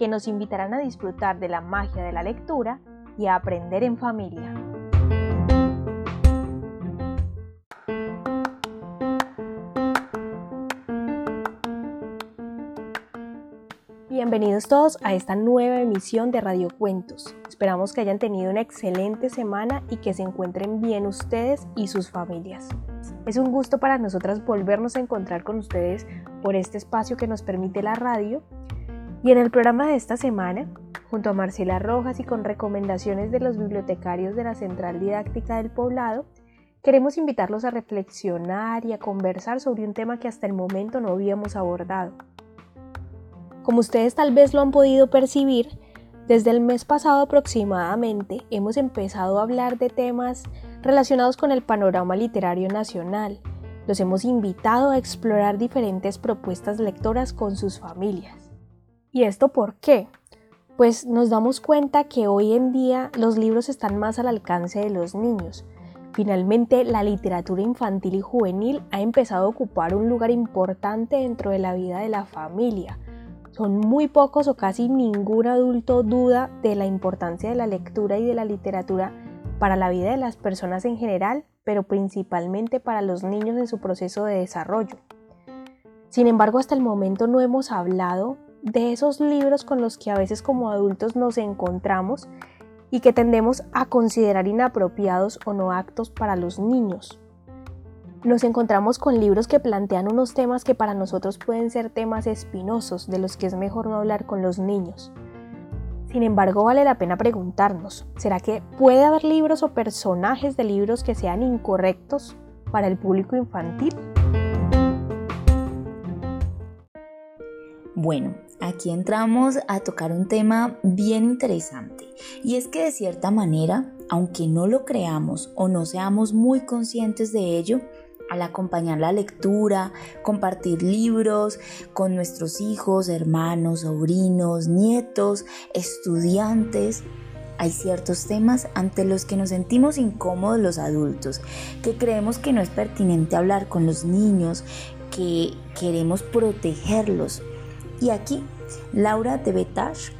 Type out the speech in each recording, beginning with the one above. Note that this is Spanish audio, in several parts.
que nos invitarán a disfrutar de la magia de la lectura y a aprender en familia. Bienvenidos todos a esta nueva emisión de Radio Cuentos. Esperamos que hayan tenido una excelente semana y que se encuentren bien ustedes y sus familias. Es un gusto para nosotras volvernos a encontrar con ustedes por este espacio que nos permite la radio. Y en el programa de esta semana, junto a Marcela Rojas y con recomendaciones de los bibliotecarios de la Central Didáctica del Poblado, queremos invitarlos a reflexionar y a conversar sobre un tema que hasta el momento no habíamos abordado como ustedes tal vez lo han podido percibir, desde el mes pasado aproximadamente hemos empezado a hablar de temas relacionados con el panorama literario nacional. Los hemos invitado a explorar diferentes propuestas lectoras con sus familias. ¿Y esto por qué? Pues nos damos cuenta que hoy en día los libros están más al alcance de los niños. Finalmente, la literatura infantil y juvenil ha empezado a ocupar un lugar importante dentro de la vida de la familia son muy pocos o casi ningún adulto duda de la importancia de la lectura y de la literatura para la vida de las personas en general, pero principalmente para los niños en su proceso de desarrollo. Sin embargo, hasta el momento no hemos hablado de esos libros con los que a veces como adultos nos encontramos y que tendemos a considerar inapropiados o no actos para los niños nos encontramos con libros que plantean unos temas que para nosotros pueden ser temas espinosos, de los que es mejor no hablar con los niños. Sin embargo, vale la pena preguntarnos, ¿será que puede haber libros o personajes de libros que sean incorrectos para el público infantil? Bueno, aquí entramos a tocar un tema bien interesante y es que de cierta manera, aunque no lo creamos o no seamos muy conscientes de ello, al acompañar la lectura, compartir libros con nuestros hijos, hermanos, sobrinos, nietos, estudiantes. Hay ciertos temas ante los que nos sentimos incómodos los adultos, que creemos que no es pertinente hablar con los niños, que queremos protegerlos. Y aquí Laura de Betash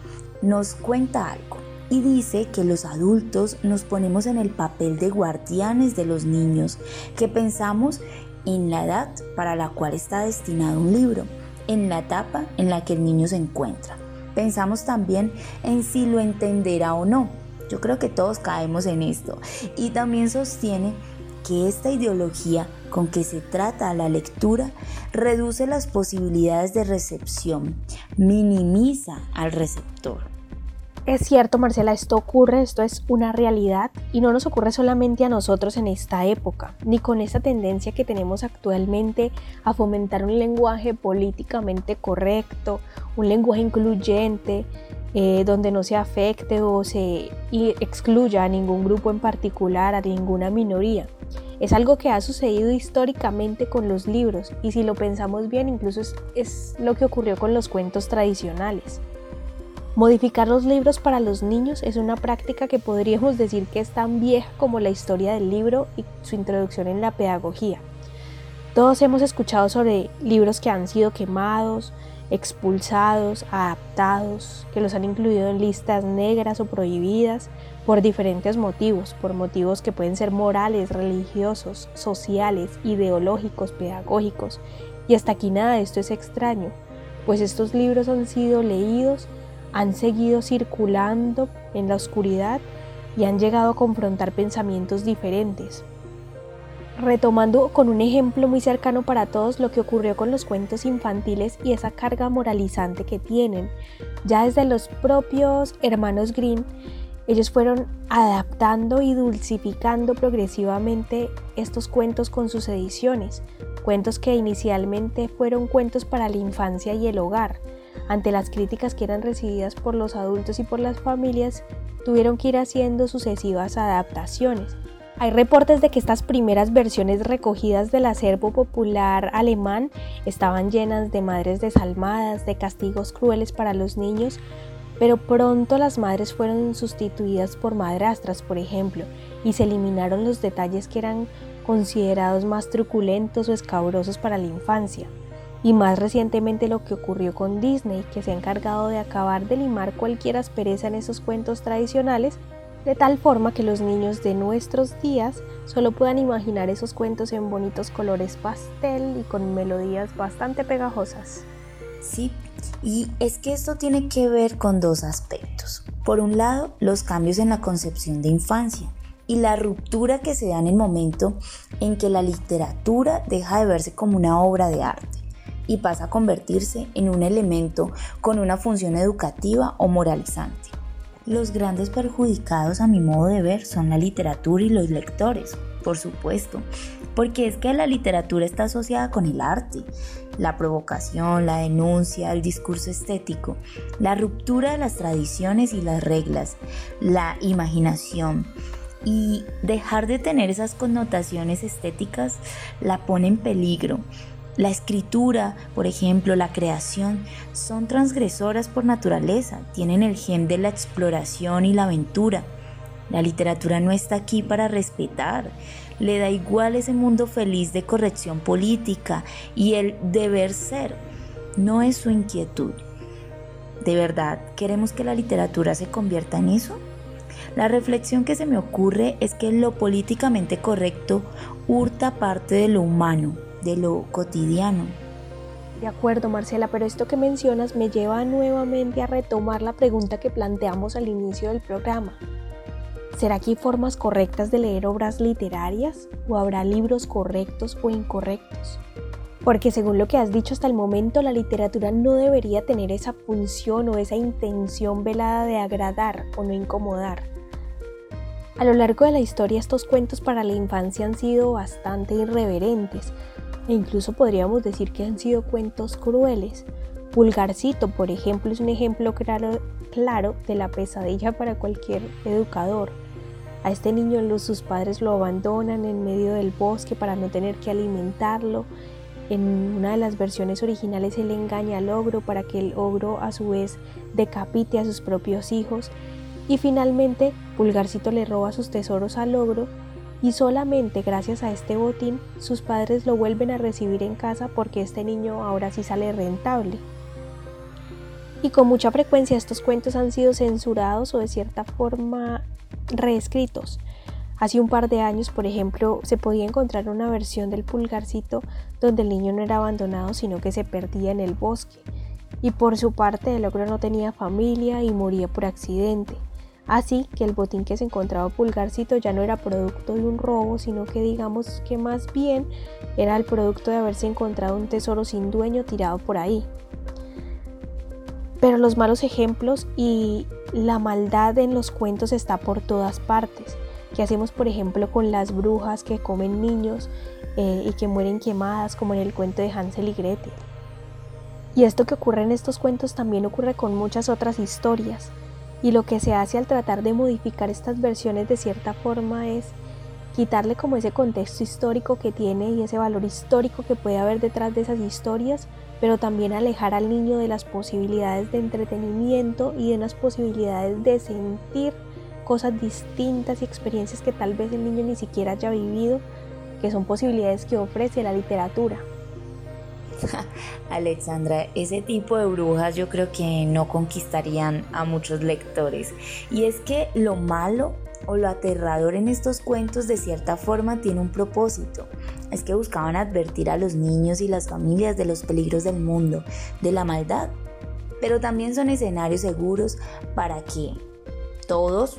nos cuenta algo y dice que los adultos nos ponemos en el papel de guardianes de los niños, que pensamos en la edad para la cual está destinado un libro, en la etapa en la que el niño se encuentra. Pensamos también en si lo entenderá o no. Yo creo que todos caemos en esto. Y también sostiene que esta ideología con que se trata la lectura reduce las posibilidades de recepción, minimiza al receptor. Es cierto, Marcela, esto ocurre, esto es una realidad y no nos ocurre solamente a nosotros en esta época, ni con esta tendencia que tenemos actualmente a fomentar un lenguaje políticamente correcto, un lenguaje incluyente, eh, donde no se afecte o se excluya a ningún grupo en particular, a ninguna minoría. Es algo que ha sucedido históricamente con los libros y si lo pensamos bien incluso es lo que ocurrió con los cuentos tradicionales. Modificar los libros para los niños es una práctica que podríamos decir que es tan vieja como la historia del libro y su introducción en la pedagogía. Todos hemos escuchado sobre libros que han sido quemados, expulsados, adaptados, que los han incluido en listas negras o prohibidas por diferentes motivos, por motivos que pueden ser morales, religiosos, sociales, ideológicos, pedagógicos. Y hasta aquí nada de esto es extraño, pues estos libros han sido leídos han seguido circulando en la oscuridad y han llegado a confrontar pensamientos diferentes. Retomando con un ejemplo muy cercano para todos lo que ocurrió con los cuentos infantiles y esa carga moralizante que tienen, ya desde los propios hermanos Green, ellos fueron adaptando y dulcificando progresivamente estos cuentos con sus ediciones, cuentos que inicialmente fueron cuentos para la infancia y el hogar, ante las críticas que eran recibidas por los adultos y por las familias, tuvieron que ir haciendo sucesivas adaptaciones. Hay reportes de que estas primeras versiones recogidas del acervo popular alemán estaban llenas de madres desalmadas, de castigos crueles para los niños, pero pronto las madres fueron sustituidas por madrastras, por ejemplo, y se eliminaron los detalles que eran considerados más truculentos o escabrosos para la infancia. Y más recientemente lo que ocurrió con Disney, que se ha encargado de acabar de limar cualquier aspereza en esos cuentos tradicionales, de tal forma que los niños de nuestros días solo puedan imaginar esos cuentos en bonitos colores pastel y con melodías bastante pegajosas. Sí, y es que esto tiene que ver con dos aspectos. Por un lado, los cambios en la concepción de infancia y la ruptura que se da en el momento en que la literatura deja de verse como una obra de arte y pasa a convertirse en un elemento con una función educativa o moralizante. Los grandes perjudicados a mi modo de ver son la literatura y los lectores, por supuesto, porque es que la literatura está asociada con el arte, la provocación, la denuncia, el discurso estético, la ruptura de las tradiciones y las reglas, la imaginación. Y dejar de tener esas connotaciones estéticas la pone en peligro la escritura, por ejemplo, la creación, son transgresoras por naturaleza, tienen el gen de la exploración y la aventura. La literatura no está aquí para respetar, le da igual ese mundo feliz de corrección política y el deber ser, no es su inquietud. ¿De verdad queremos que la literatura se convierta en eso? La reflexión que se me ocurre es que lo políticamente correcto hurta parte de lo humano, de lo cotidiano. De acuerdo, Marcela, pero esto que mencionas me lleva nuevamente a retomar la pregunta que planteamos al inicio del programa. ¿Será que hay formas correctas de leer obras literarias o habrá libros correctos o incorrectos? Porque según lo que has dicho hasta el momento, la literatura no debería tener esa función o esa intención velada de agradar o no incomodar. A lo largo de la historia estos cuentos para la infancia han sido bastante irreverentes, e incluso podríamos decir que han sido cuentos crueles. Pulgarcito, por ejemplo, es un ejemplo claro, claro de la pesadilla para cualquier educador. A este niño sus padres lo abandonan en medio del bosque para no tener que alimentarlo. En una de las versiones originales él engaña al ogro para que el ogro a su vez decapite a sus propios hijos. Y finalmente Pulgarcito le roba sus tesoros al ogro y solamente gracias a este botín sus padres lo vuelven a recibir en casa porque este niño ahora sí sale rentable. Y con mucha frecuencia estos cuentos han sido censurados o de cierta forma reescritos. Hace un par de años, por ejemplo, se podía encontrar una versión del pulgarcito donde el niño no era abandonado sino que se perdía en el bosque. Y por su parte el ogro no tenía familia y moría por accidente. Así que el botín que se encontraba Pulgarcito ya no era producto de un robo, sino que digamos que más bien era el producto de haberse encontrado un tesoro sin dueño tirado por ahí. Pero los malos ejemplos y la maldad en los cuentos está por todas partes. ¿Qué hacemos por ejemplo con las brujas que comen niños eh, y que mueren quemadas como en el cuento de Hansel y Gretel? Y esto que ocurre en estos cuentos también ocurre con muchas otras historias. Y lo que se hace al tratar de modificar estas versiones de cierta forma es quitarle como ese contexto histórico que tiene y ese valor histórico que puede haber detrás de esas historias, pero también alejar al niño de las posibilidades de entretenimiento y de unas posibilidades de sentir cosas distintas y experiencias que tal vez el niño ni siquiera haya vivido, que son posibilidades que ofrece la literatura. Alexandra, ese tipo de brujas yo creo que no conquistarían a muchos lectores. Y es que lo malo o lo aterrador en estos cuentos de cierta forma tiene un propósito. Es que buscaban advertir a los niños y las familias de los peligros del mundo, de la maldad. Pero también son escenarios seguros para que todos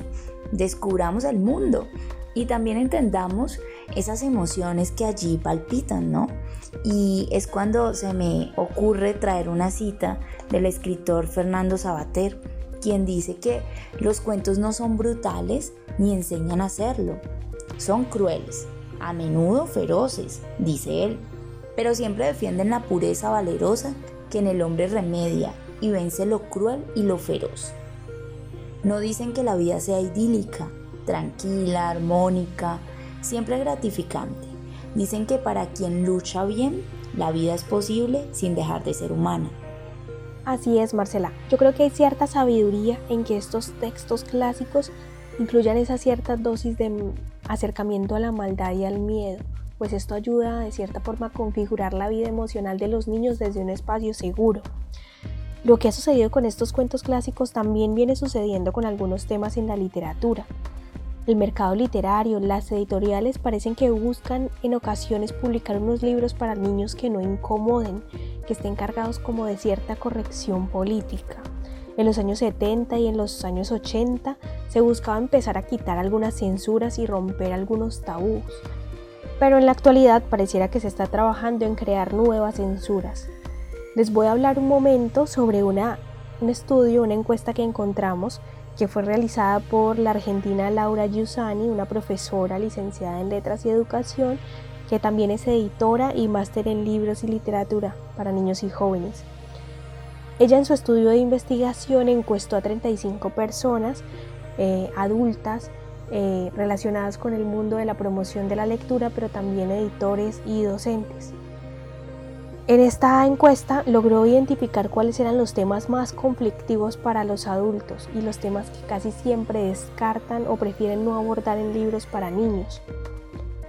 descubramos el mundo y también entendamos esas emociones que allí palpitan, ¿no? Y es cuando se me ocurre traer una cita del escritor Fernando Sabater, quien dice que los cuentos no son brutales ni enseñan a hacerlo, son crueles, a menudo feroces, dice él, pero siempre defienden la pureza valerosa que en el hombre remedia y vence lo cruel y lo feroz. No dicen que la vida sea idílica, tranquila, armónica, siempre gratificante. Dicen que para quien lucha bien, la vida es posible sin dejar de ser humana. Así es, Marcela. Yo creo que hay cierta sabiduría en que estos textos clásicos incluyan esa cierta dosis de acercamiento a la maldad y al miedo, pues esto ayuda de cierta forma a configurar la vida emocional de los niños desde un espacio seguro. Lo que ha sucedido con estos cuentos clásicos también viene sucediendo con algunos temas en la literatura. El mercado literario, las editoriales parecen que buscan en ocasiones publicar unos libros para niños que no incomoden, que estén cargados como de cierta corrección política. En los años 70 y en los años 80 se buscaba empezar a quitar algunas censuras y romper algunos tabús. Pero en la actualidad pareciera que se está trabajando en crear nuevas censuras. Les voy a hablar un momento sobre una, un estudio, una encuesta que encontramos que fue realizada por la argentina Laura Giussani, una profesora licenciada en Letras y Educación, que también es editora y máster en libros y literatura para niños y jóvenes. Ella en su estudio de investigación encuestó a 35 personas eh, adultas eh, relacionadas con el mundo de la promoción de la lectura, pero también editores y docentes. En esta encuesta logró identificar cuáles eran los temas más conflictivos para los adultos y los temas que casi siempre descartan o prefieren no abordar en libros para niños.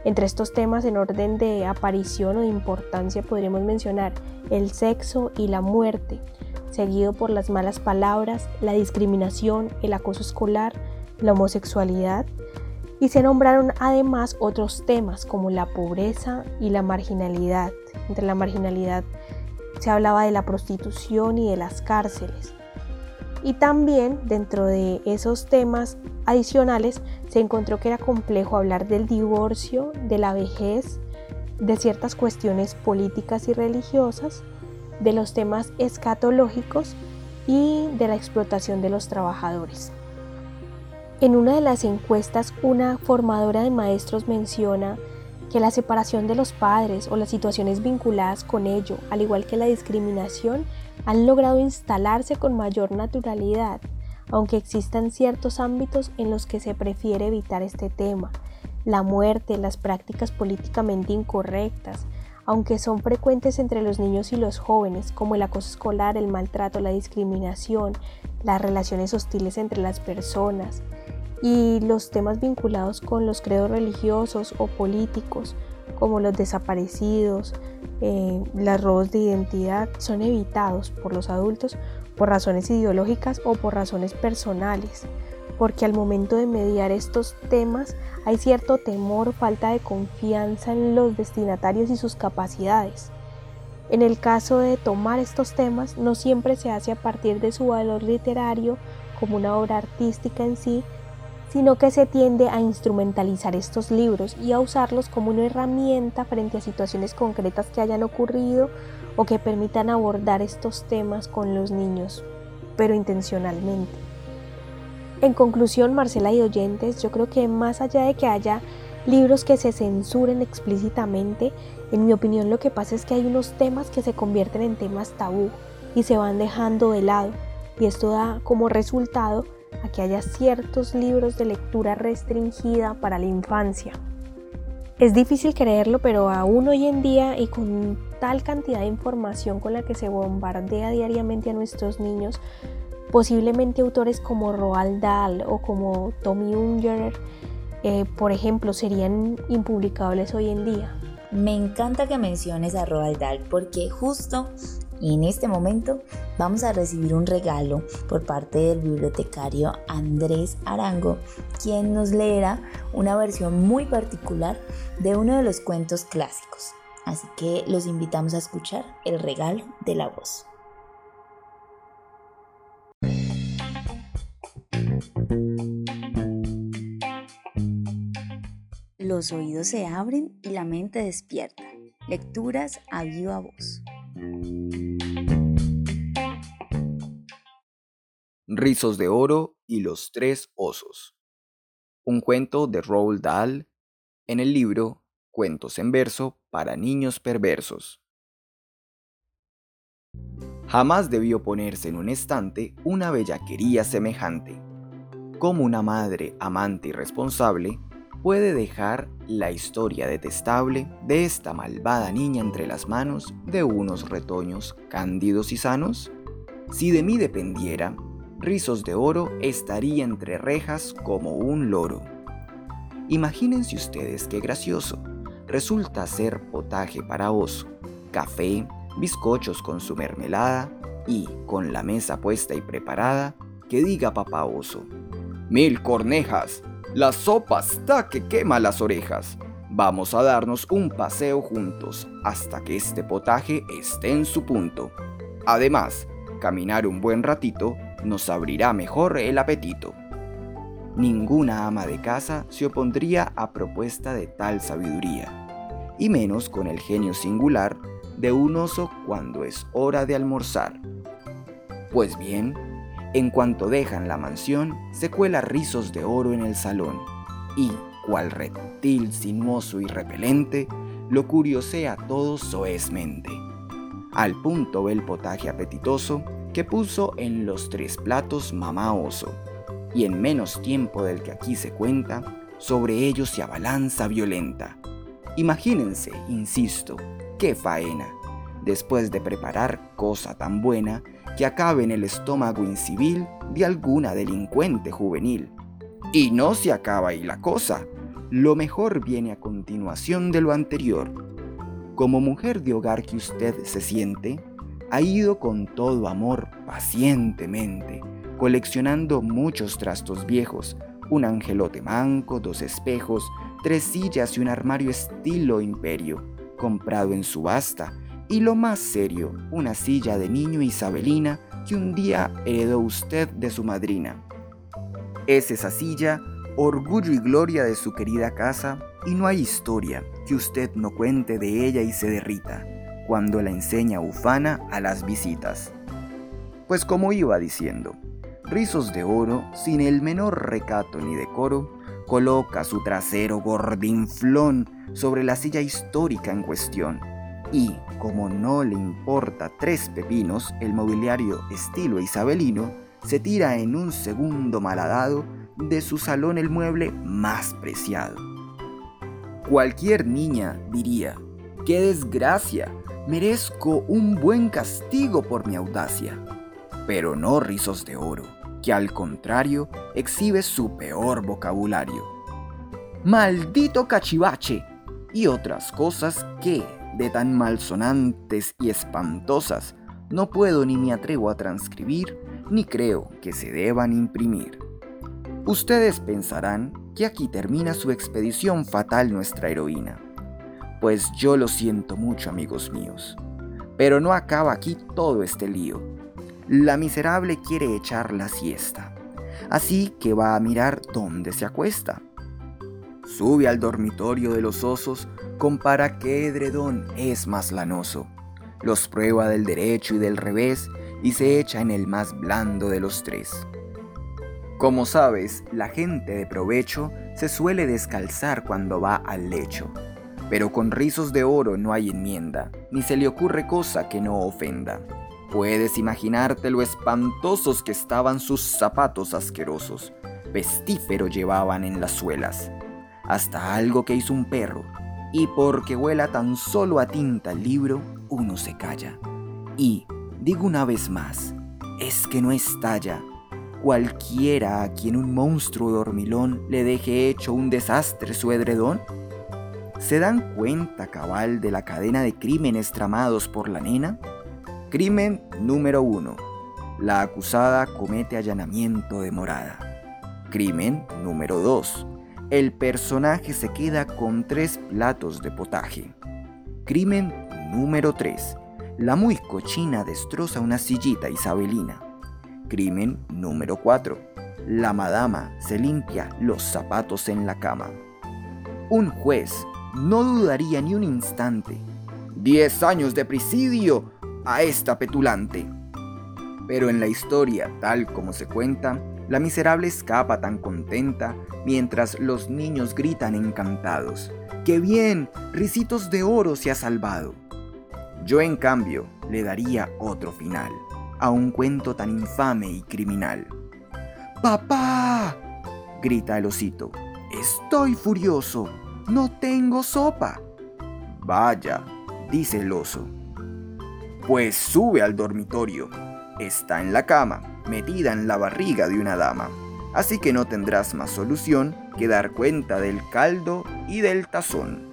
Entre estos temas en orden de aparición o de importancia podríamos mencionar el sexo y la muerte, seguido por las malas palabras, la discriminación, el acoso escolar, la homosexualidad, y se nombraron además otros temas como la pobreza y la marginalidad. Entre la marginalidad se hablaba de la prostitución y de las cárceles. Y también dentro de esos temas adicionales se encontró que era complejo hablar del divorcio, de la vejez, de ciertas cuestiones políticas y religiosas, de los temas escatológicos y de la explotación de los trabajadores. En una de las encuestas, una formadora de maestros menciona que la separación de los padres o las situaciones vinculadas con ello, al igual que la discriminación, han logrado instalarse con mayor naturalidad, aunque existan ciertos ámbitos en los que se prefiere evitar este tema. La muerte, las prácticas políticamente incorrectas, aunque son frecuentes entre los niños y los jóvenes, como el acoso escolar, el maltrato, la discriminación, las relaciones hostiles entre las personas, y los temas vinculados con los credos religiosos o políticos, como los desaparecidos, eh, los robos de identidad, son evitados por los adultos por razones ideológicas o por razones personales, porque al momento de mediar estos temas hay cierto temor, falta de confianza en los destinatarios y sus capacidades. En el caso de tomar estos temas, no siempre se hace a partir de su valor literario como una obra artística en sí, sino que se tiende a instrumentalizar estos libros y a usarlos como una herramienta frente a situaciones concretas que hayan ocurrido o que permitan abordar estos temas con los niños, pero intencionalmente. En conclusión, Marcela y oyentes, yo creo que más allá de que haya libros que se censuren explícitamente, en mi opinión lo que pasa es que hay unos temas que se convierten en temas tabú y se van dejando de lado, y esto da como resultado a que haya ciertos libros de lectura restringida para la infancia. Es difícil creerlo, pero aún hoy en día y con tal cantidad de información con la que se bombardea diariamente a nuestros niños, posiblemente autores como Roald Dahl o como Tommy Unger, eh, por ejemplo, serían impublicables hoy en día. Me encanta que menciones a Roald Dahl porque justo y en este momento vamos a recibir un regalo por parte del bibliotecario Andrés Arango, quien nos leerá una versión muy particular de uno de los cuentos clásicos. Así que los invitamos a escuchar el regalo de la voz. Los oídos se abren y la mente despierta. Lecturas a viva voz. Rizos de Oro y los Tres Osos. Un cuento de Roald Dahl en el libro Cuentos en verso para niños perversos. Jamás debió ponerse en un estante una bellaquería semejante. Como una madre amante y responsable puede dejar la historia detestable de esta malvada niña entre las manos de unos retoños cándidos y sanos? Si de mí dependiera, Rizos de Oro estaría entre rejas como un loro. Imagínense ustedes qué gracioso. Resulta ser potaje para oso, café, bizcochos con su mermelada y, con la mesa puesta y preparada, que diga papá oso. Mil cornejas, la sopa está que quema las orejas. Vamos a darnos un paseo juntos hasta que este potaje esté en su punto. Además, caminar un buen ratito nos abrirá mejor el apetito. Ninguna ama de casa se opondría a propuesta de tal sabiduría, y menos con el genio singular de un oso cuando es hora de almorzar. Pues bien, en cuanto dejan la mansión, se cuela rizos de oro en el salón y, cual reptil sinuoso y repelente, lo curiosea todo soezmente. Al punto ve el potaje apetitoso que puso en los tres platos mamá oso, y en menos tiempo del que aquí se cuenta, sobre ellos se abalanza violenta. Imagínense, insisto, qué faena, después de preparar cosa tan buena que acabe en el estómago incivil de alguna delincuente juvenil. Y no se acaba ahí la cosa, lo mejor viene a continuación de lo anterior. Como mujer de hogar que usted se siente, ha ido con todo amor pacientemente, coleccionando muchos trastos viejos, un angelote manco, dos espejos, tres sillas y un armario estilo imperio, comprado en subasta, y lo más serio, una silla de niño isabelina que un día heredó usted de su madrina. Es esa silla orgullo y gloria de su querida casa y no hay historia que usted no cuente de ella y se derrita cuando la enseña ufana a las visitas. Pues como iba diciendo, Rizos de Oro, sin el menor recato ni decoro, coloca su trasero gordinflón sobre la silla histórica en cuestión y, como no le importa tres pepinos el mobiliario estilo isabelino, se tira en un segundo malhadado de su salón el mueble más preciado. Cualquier niña diría, ¡qué desgracia! Merezco un buen castigo por mi audacia. Pero no rizos de oro, que al contrario exhibe su peor vocabulario. Maldito cachivache y otras cosas que, de tan malsonantes y espantosas, no puedo ni me atrevo a transcribir, ni creo que se deban imprimir. Ustedes pensarán que aquí termina su expedición fatal nuestra heroína. Pues yo lo siento mucho, amigos míos. Pero no acaba aquí todo este lío. La miserable quiere echar la siesta. Así que va a mirar dónde se acuesta. Sube al dormitorio de los osos compara qué edredón es más lanoso. Los prueba del derecho y del revés y se echa en el más blando de los tres. Como sabes, la gente de provecho se suele descalzar cuando va al lecho, pero con rizos de oro no hay enmienda, ni se le ocurre cosa que no ofenda. Puedes imaginarte lo espantosos que estaban sus zapatos asquerosos, pestífero llevaban en las suelas, hasta algo que hizo un perro, y porque huela tan solo a tinta el libro, uno se calla. Y, digo una vez más, es que no estalla. Cualquiera a quien un monstruo dormilón le deje hecho un desastre su edredón. ¿Se dan cuenta cabal de la cadena de crímenes tramados por la nena? Crimen número 1. La acusada comete allanamiento de morada. Crimen número 2 el personaje se queda con tres platos de potaje. Crimen número 3. La muy cochina destroza una sillita isabelina. Crimen número 4. La madama se limpia los zapatos en la cama. Un juez no dudaría ni un instante. Diez años de presidio a esta petulante. Pero en la historia, tal como se cuenta, la miserable escapa tan contenta mientras los niños gritan encantados. ¡Qué bien! Ricitos de oro se ha salvado. Yo en cambio, le daría otro final a un cuento tan infame y criminal. ¡Papá! grita el osito. Estoy furioso. No tengo sopa. Vaya, dice el oso. Pues sube al dormitorio. Está en la cama, metida en la barriga de una dama. Así que no tendrás más solución que dar cuenta del caldo y del tazón.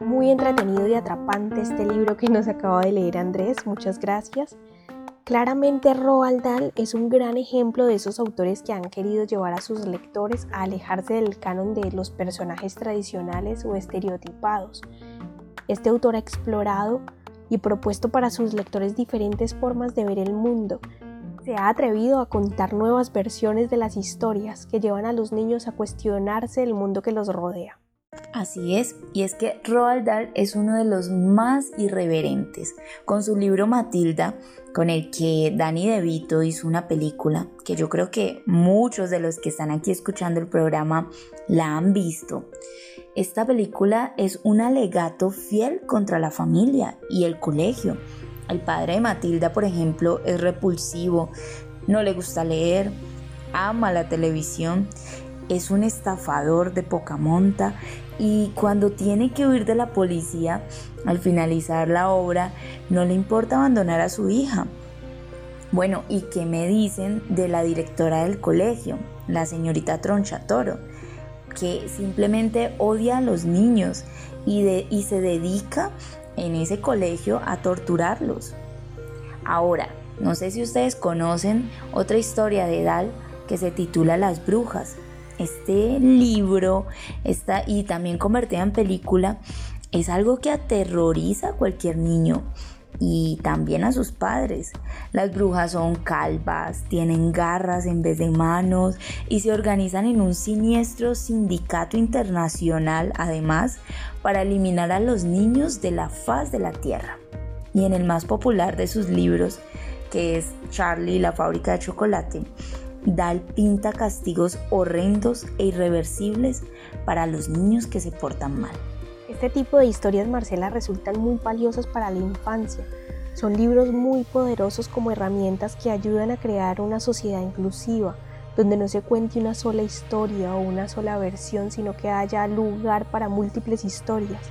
Muy entretenido y atrapante este libro que nos acaba de leer Andrés, muchas gracias. Claramente Roald Dahl es un gran ejemplo de esos autores que han querido llevar a sus lectores a alejarse del canon de los personajes tradicionales o estereotipados. Este autor ha explorado y propuesto para sus lectores diferentes formas de ver el mundo. Se ha atrevido a contar nuevas versiones de las historias que llevan a los niños a cuestionarse el mundo que los rodea. Así es, y es que Roald Dahl es uno de los más irreverentes. Con su libro Matilda, con el que Danny DeVito hizo una película que yo creo que muchos de los que están aquí escuchando el programa la han visto. Esta película es un alegato fiel contra la familia y el colegio. El padre de Matilda, por ejemplo, es repulsivo, no le gusta leer, ama la televisión es un estafador de poca monta y cuando tiene que huir de la policía, al finalizar la obra, no le importa abandonar a su hija. Bueno, ¿y qué me dicen de la directora del colegio, la señorita Tronchatoro, que simplemente odia a los niños y, y se dedica en ese colegio a torturarlos? Ahora, no sé si ustedes conocen otra historia de Dal que se titula Las Brujas este libro está, y también convertida en película es algo que aterroriza a cualquier niño y también a sus padres. Las brujas son calvas, tienen garras en vez de manos y se organizan en un siniestro sindicato internacional además para eliminar a los niños de la faz de la tierra. Y en el más popular de sus libros, que es Charlie la fábrica de chocolate, Dal pinta castigos horrendos e irreversibles para los niños que se portan mal. Este tipo de historias, Marcela, resultan muy valiosas para la infancia. Son libros muy poderosos como herramientas que ayudan a crear una sociedad inclusiva, donde no se cuente una sola historia o una sola versión, sino que haya lugar para múltiples historias,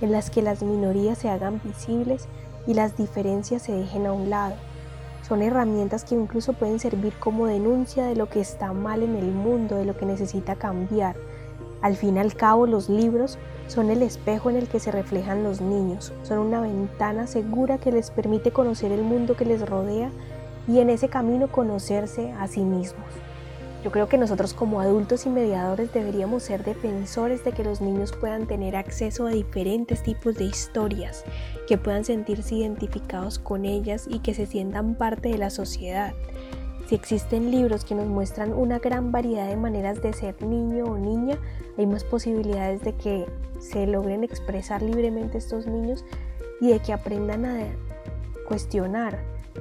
en las que las minorías se hagan visibles y las diferencias se dejen a un lado. Son herramientas que incluso pueden servir como denuncia de lo que está mal en el mundo, de lo que necesita cambiar. Al fin y al cabo, los libros son el espejo en el que se reflejan los niños, son una ventana segura que les permite conocer el mundo que les rodea y en ese camino conocerse a sí mismos. Yo creo que nosotros como adultos y mediadores deberíamos ser defensores de que los niños puedan tener acceso a diferentes tipos de historias, que puedan sentirse identificados con ellas y que se sientan parte de la sociedad. Si existen libros que nos muestran una gran variedad de maneras de ser niño o niña, hay más posibilidades de que se logren expresar libremente estos niños y de que aprendan a cuestionar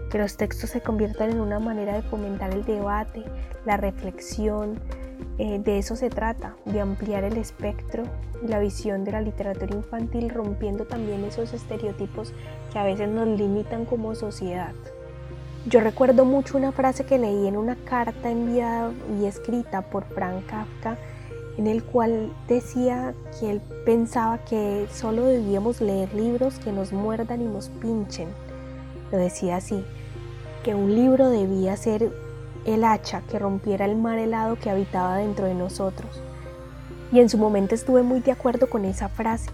que los textos se conviertan en una manera de fomentar el debate, la reflexión. Eh, de eso se trata, de ampliar el espectro y la visión de la literatura infantil, rompiendo también esos estereotipos que a veces nos limitan como sociedad. Yo recuerdo mucho una frase que leí en una carta enviada y escrita por Frank Kafka, en el cual decía que él pensaba que solo debíamos leer libros que nos muerdan y nos pinchen lo decía así, que un libro debía ser el hacha que rompiera el mar helado que habitaba dentro de nosotros. Y en su momento estuve muy de acuerdo con esa frase,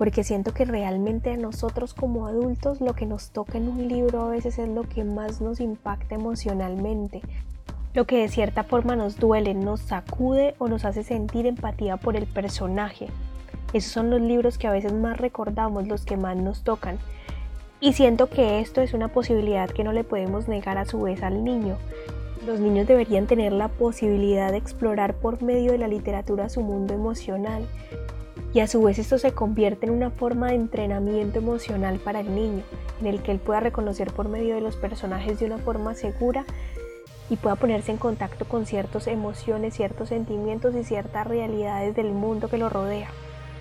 porque siento que realmente a nosotros como adultos lo que nos toca en un libro a veces es lo que más nos impacta emocionalmente, lo que de cierta forma nos duele, nos sacude o nos hace sentir empatía por el personaje. Esos son los libros que a veces más recordamos, los que más nos tocan. Y siento que esto es una posibilidad que no le podemos negar a su vez al niño. Los niños deberían tener la posibilidad de explorar por medio de la literatura su mundo emocional. Y a su vez esto se convierte en una forma de entrenamiento emocional para el niño, en el que él pueda reconocer por medio de los personajes de una forma segura y pueda ponerse en contacto con ciertas emociones, ciertos sentimientos y ciertas realidades del mundo que lo rodea.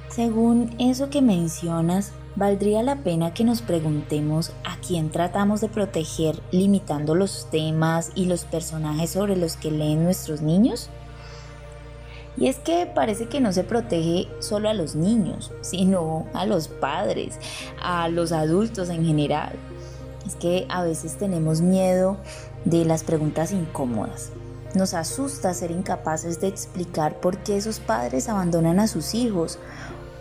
Según eso que mencionas, ¿valdría la pena que nos preguntemos a quién tratamos de proteger limitando los temas y los personajes sobre los que leen nuestros niños? Y es que parece que no se protege solo a los niños, sino a los padres, a los adultos en general. Es que a veces tenemos miedo de las preguntas incómodas. Nos asusta ser incapaces de explicar por qué esos padres abandonan a sus hijos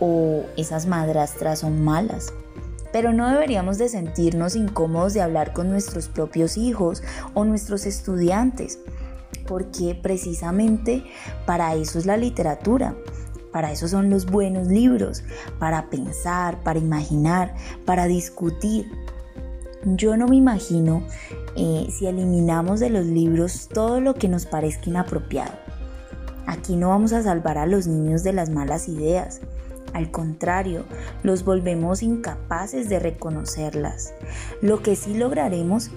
o esas madrastras son malas. Pero no deberíamos de sentirnos incómodos de hablar con nuestros propios hijos o nuestros estudiantes, porque precisamente para eso es la literatura, para eso son los buenos libros, para pensar, para imaginar, para discutir. Yo no me imagino eh, si eliminamos de los libros todo lo que nos parezca inapropiado. Aquí no vamos a salvar a los niños de las malas ideas. Al contrario, los volvemos incapaces de reconocerlas. Lo que sí lograremos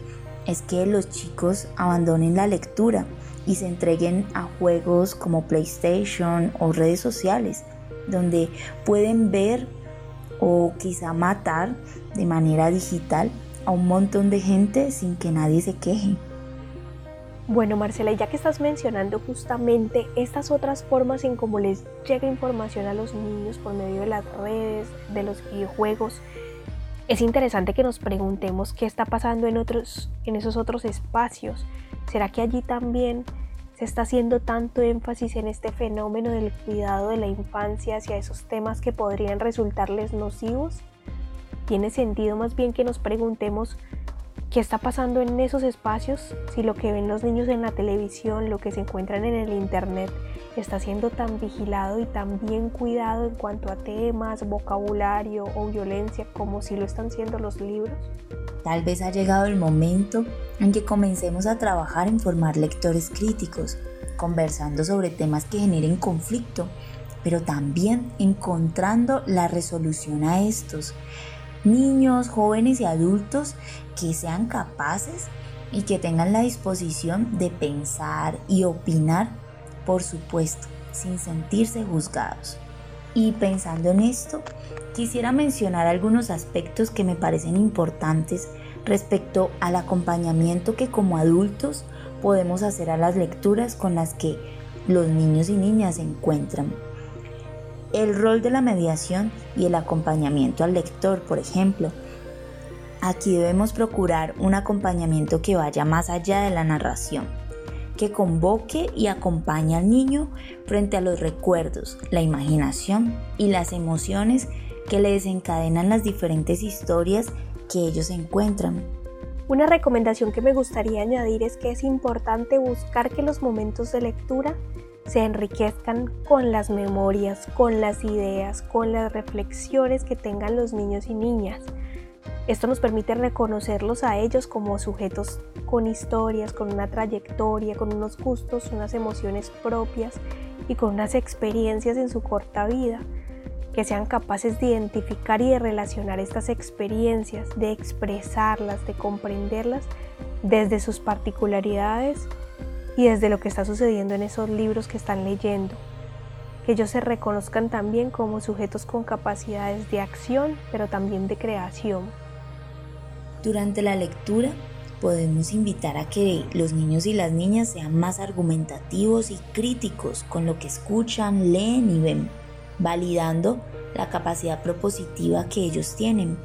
es que los chicos abandonen la lectura y se entreguen a juegos como PlayStation o redes sociales, donde pueden ver o quizá matar de manera digital a un montón de gente sin que nadie se queje. Bueno, Marcela, ya que estás mencionando justamente estas otras formas en cómo les llega información a los niños por medio de las redes, de los videojuegos, es interesante que nos preguntemos qué está pasando en otros en esos otros espacios. ¿Será que allí también se está haciendo tanto énfasis en este fenómeno del cuidado de la infancia hacia esos temas que podrían resultarles nocivos? Tiene sentido más bien que nos preguntemos qué está pasando en esos espacios si lo que ven los niños en la televisión, lo que se encuentran en el internet, está siendo tan vigilado y tan bien cuidado en cuanto a temas, vocabulario o violencia como si lo están siendo los libros. Tal vez ha llegado el momento en que comencemos a trabajar en formar lectores críticos, conversando sobre temas que generen conflicto, pero también encontrando la resolución a estos niños, jóvenes y adultos que sean capaces y que tengan la disposición de pensar y opinar, por supuesto, sin sentirse juzgados. Y pensando en esto, quisiera mencionar algunos aspectos que me parecen importantes respecto al acompañamiento que como adultos podemos hacer a las lecturas con las que los niños y niñas se encuentran el rol de la mediación y el acompañamiento al lector, por ejemplo. Aquí debemos procurar un acompañamiento que vaya más allá de la narración, que convoque y acompañe al niño frente a los recuerdos, la imaginación y las emociones que le desencadenan las diferentes historias que ellos encuentran. Una recomendación que me gustaría añadir es que es importante buscar que los momentos de lectura se enriquezcan con las memorias, con las ideas, con las reflexiones que tengan los niños y niñas. Esto nos permite reconocerlos a ellos como sujetos con historias, con una trayectoria, con unos gustos, unas emociones propias y con unas experiencias en su corta vida, que sean capaces de identificar y de relacionar estas experiencias, de expresarlas, de comprenderlas desde sus particularidades y desde lo que está sucediendo en esos libros que están leyendo. Que ellos se reconozcan también como sujetos con capacidades de acción, pero también de creación. Durante la lectura podemos invitar a que los niños y las niñas sean más argumentativos y críticos con lo que escuchan, leen y ven, validando la capacidad propositiva que ellos tienen.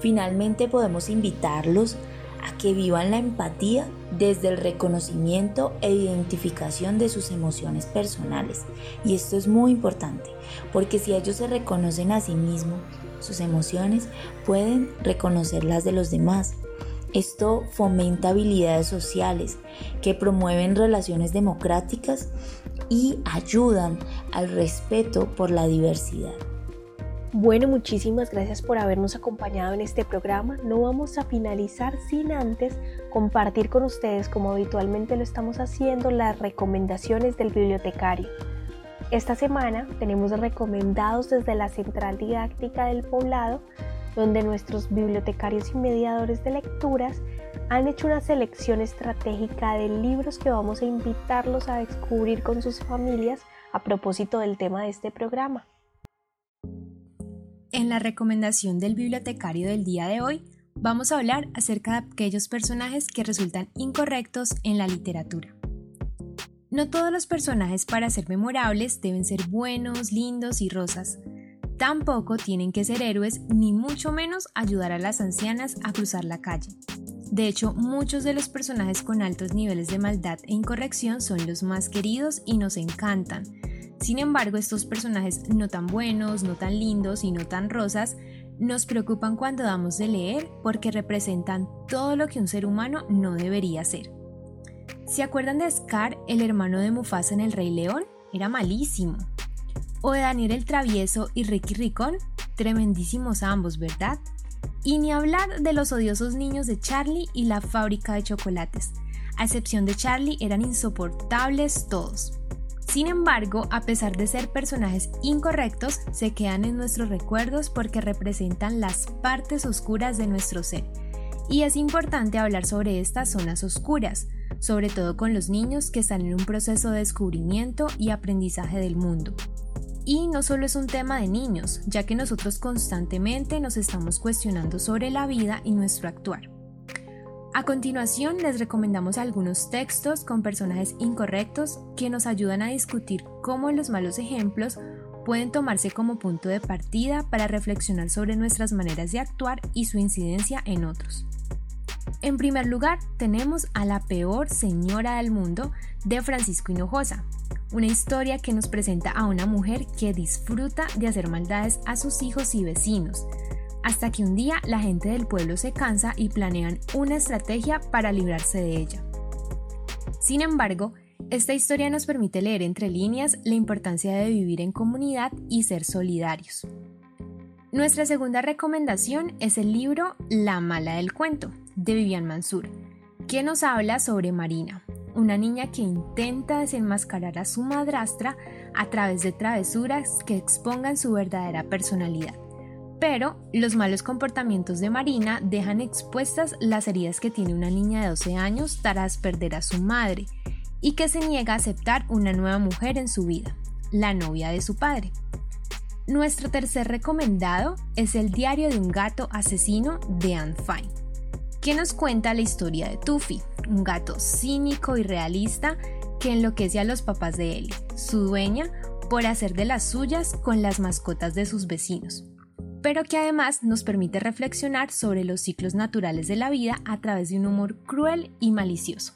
Finalmente podemos invitarlos a que vivan la empatía desde el reconocimiento e identificación de sus emociones personales. Y esto es muy importante, porque si ellos se reconocen a sí mismos, sus emociones, pueden reconocer las de los demás. Esto fomenta habilidades sociales que promueven relaciones democráticas y ayudan al respeto por la diversidad. Bueno, muchísimas gracias por habernos acompañado en este programa. No vamos a finalizar sin antes compartir con ustedes, como habitualmente lo estamos haciendo, las recomendaciones del bibliotecario. Esta semana tenemos recomendados desde la Central Didáctica del Poblado, donde nuestros bibliotecarios y mediadores de lecturas han hecho una selección estratégica de libros que vamos a invitarlos a descubrir con sus familias a propósito del tema de este programa. En la recomendación del bibliotecario del día de hoy, vamos a hablar acerca de aquellos personajes que resultan incorrectos en la literatura. No todos los personajes para ser memorables deben ser buenos, lindos y rosas. Tampoco tienen que ser héroes ni mucho menos ayudar a las ancianas a cruzar la calle. De hecho, muchos de los personajes con altos niveles de maldad e incorrección son los más queridos y nos encantan, sin embargo, estos personajes no tan buenos, no tan lindos y no tan rosas nos preocupan cuando damos de leer porque representan todo lo que un ser humano no debería ser. ¿Se acuerdan de Scar, el hermano de Mufasa en El Rey León? Era malísimo. O de Daniel el Travieso y Ricky Ricón, tremendísimos ambos, ¿verdad? Y ni hablar de los odiosos niños de Charlie y la fábrica de chocolates. A excepción de Charlie, eran insoportables todos. Sin embargo, a pesar de ser personajes incorrectos, se quedan en nuestros recuerdos porque representan las partes oscuras de nuestro ser. Y es importante hablar sobre estas zonas oscuras, sobre todo con los niños que están en un proceso de descubrimiento y aprendizaje del mundo. Y no solo es un tema de niños, ya que nosotros constantemente nos estamos cuestionando sobre la vida y nuestro actuar. A continuación les recomendamos algunos textos con personajes incorrectos que nos ayudan a discutir cómo los malos ejemplos pueden tomarse como punto de partida para reflexionar sobre nuestras maneras de actuar y su incidencia en otros. En primer lugar, tenemos a La peor señora del mundo de Francisco Hinojosa, una historia que nos presenta a una mujer que disfruta de hacer maldades a sus hijos y vecinos, hasta que un día la gente del pueblo se cansa y planean una estrategia para librarse de ella. Sin embargo, esta historia nos permite leer entre líneas la importancia de vivir en comunidad y ser solidarios. Nuestra segunda recomendación es el libro La mala del cuento, de Vivian Mansur, que nos habla sobre Marina, una niña que intenta desenmascarar a su madrastra a través de travesuras que expongan su verdadera personalidad. Pero los malos comportamientos de Marina dejan expuestas las heridas que tiene una niña de 12 años tras perder a su madre y que se niega a aceptar una nueva mujer en su vida, la novia de su padre. Nuestro tercer recomendado es el diario de un gato asesino de Anne Fine, que nos cuenta la historia de Tuffy, un gato cínico y realista que enloquece a los papás de Ellie, su dueña, por hacer de las suyas con las mascotas de sus vecinos pero que además nos permite reflexionar sobre los ciclos naturales de la vida a través de un humor cruel y malicioso.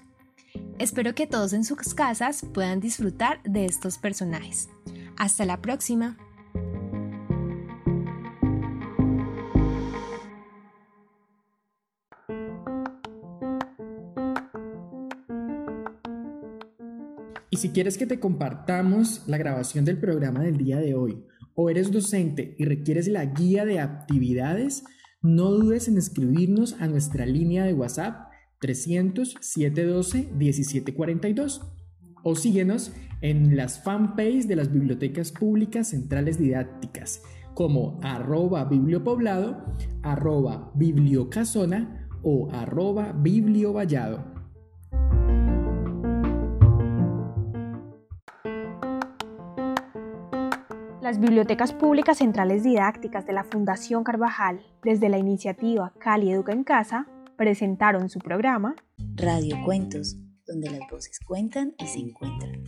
Espero que todos en sus casas puedan disfrutar de estos personajes. Hasta la próxima. Y si quieres que te compartamos la grabación del programa del día de hoy o eres docente y requieres la guía de actividades, no dudes en escribirnos a nuestra línea de WhatsApp 300 712 1742 o síguenos en las fanpages de las bibliotecas públicas centrales didácticas como arroba bibliopoblado, arroba bibliocasona o arroba bibliovallado. Las bibliotecas públicas centrales didácticas de la Fundación Carvajal, desde la iniciativa Cali Educa en Casa, presentaron su programa Radio Cuentos, donde las voces cuentan y se encuentran.